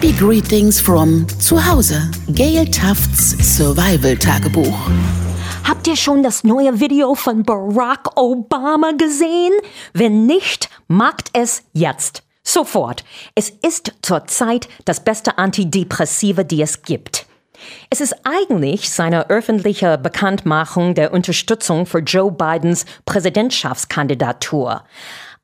Happy Greetings from Zuhause. Gail Tufts Survival Tagebuch. Habt ihr schon das neue Video von Barack Obama gesehen? Wenn nicht, macht es jetzt. Sofort. Es ist zurzeit das beste Antidepressive, die es gibt. Es ist eigentlich seine öffentliche Bekanntmachung der Unterstützung für Joe Bidens Präsidentschaftskandidatur.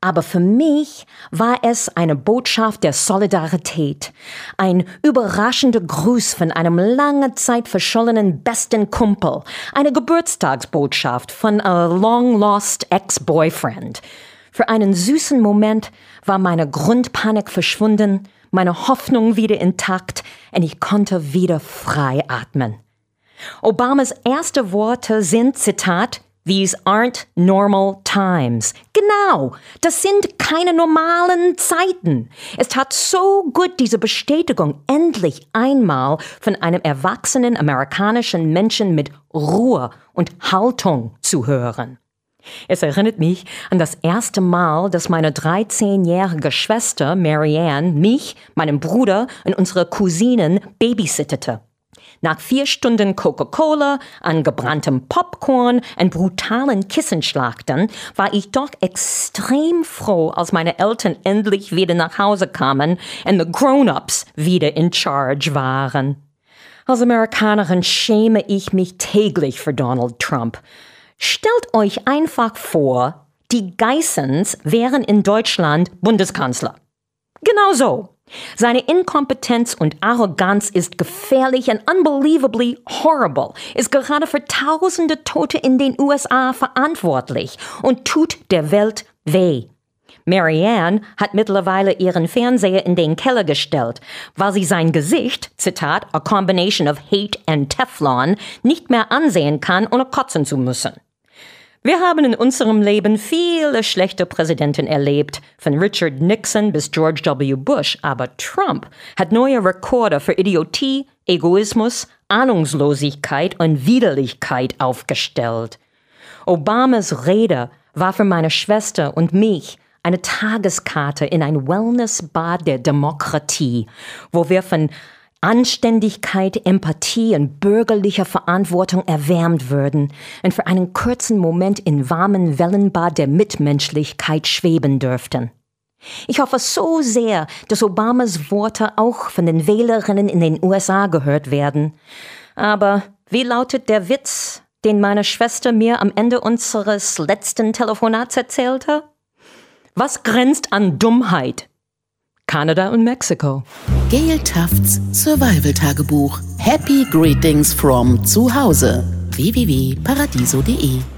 Aber für mich war es eine Botschaft der Solidarität, ein überraschender Gruß von einem lange Zeit verschollenen besten Kumpel, eine Geburtstagsbotschaft von a long lost ex-boyfriend. Für einen süßen Moment war meine Grundpanik verschwunden, meine Hoffnung wieder intakt und ich konnte wieder frei atmen. Obamas erste Worte sind, Zitat, These aren't normal times. Genau, das sind keine normalen Zeiten. Es tat so gut, diese Bestätigung endlich einmal von einem erwachsenen amerikanischen Menschen mit Ruhe und Haltung zu hören. Es erinnert mich an das erste Mal, dass meine 13-jährige Schwester Marianne mich, meinen Bruder und unsere Cousinen babysittete. Nach vier Stunden Coca-Cola, angebranntem Popcorn und brutalen Kissenschlachten war ich doch extrem froh, als meine Eltern endlich wieder nach Hause kamen und the Grown-ups wieder in Charge waren. Als Amerikanerin schäme ich mich täglich für Donald Trump. Stellt euch einfach vor, die Geissens wären in Deutschland Bundeskanzler. Genau so. Seine Inkompetenz und Arroganz ist gefährlich und unbelievably horrible, ist gerade für tausende Tote in den USA verantwortlich und tut der Welt weh. Marianne hat mittlerweile ihren Fernseher in den Keller gestellt, weil sie sein Gesicht, Zitat, a combination of hate and Teflon, nicht mehr ansehen kann, ohne kotzen zu müssen. Wir haben in unserem Leben viele schlechte Präsidenten erlebt, von Richard Nixon bis George W. Bush, aber Trump hat neue Rekorde für Idiotie, Egoismus, Ahnungslosigkeit und Widerlichkeit aufgestellt. Obamas Rede war für meine Schwester und mich eine Tageskarte in ein Wellnessbad der Demokratie, wo wir von Anständigkeit, Empathie und bürgerlicher Verantwortung erwärmt würden und für einen kurzen Moment in warmen Wellenbad der Mitmenschlichkeit schweben dürften. Ich hoffe so sehr, dass Obamas Worte auch von den Wählerinnen in den USA gehört werden. Aber wie lautet der Witz, den meine Schwester mir am Ende unseres letzten Telefonats erzählte? Was grenzt an Dummheit? Kanada und Mexiko. Gail Tufts Survival Tagebuch. Happy Greetings from Zuhause. www.paradiso.de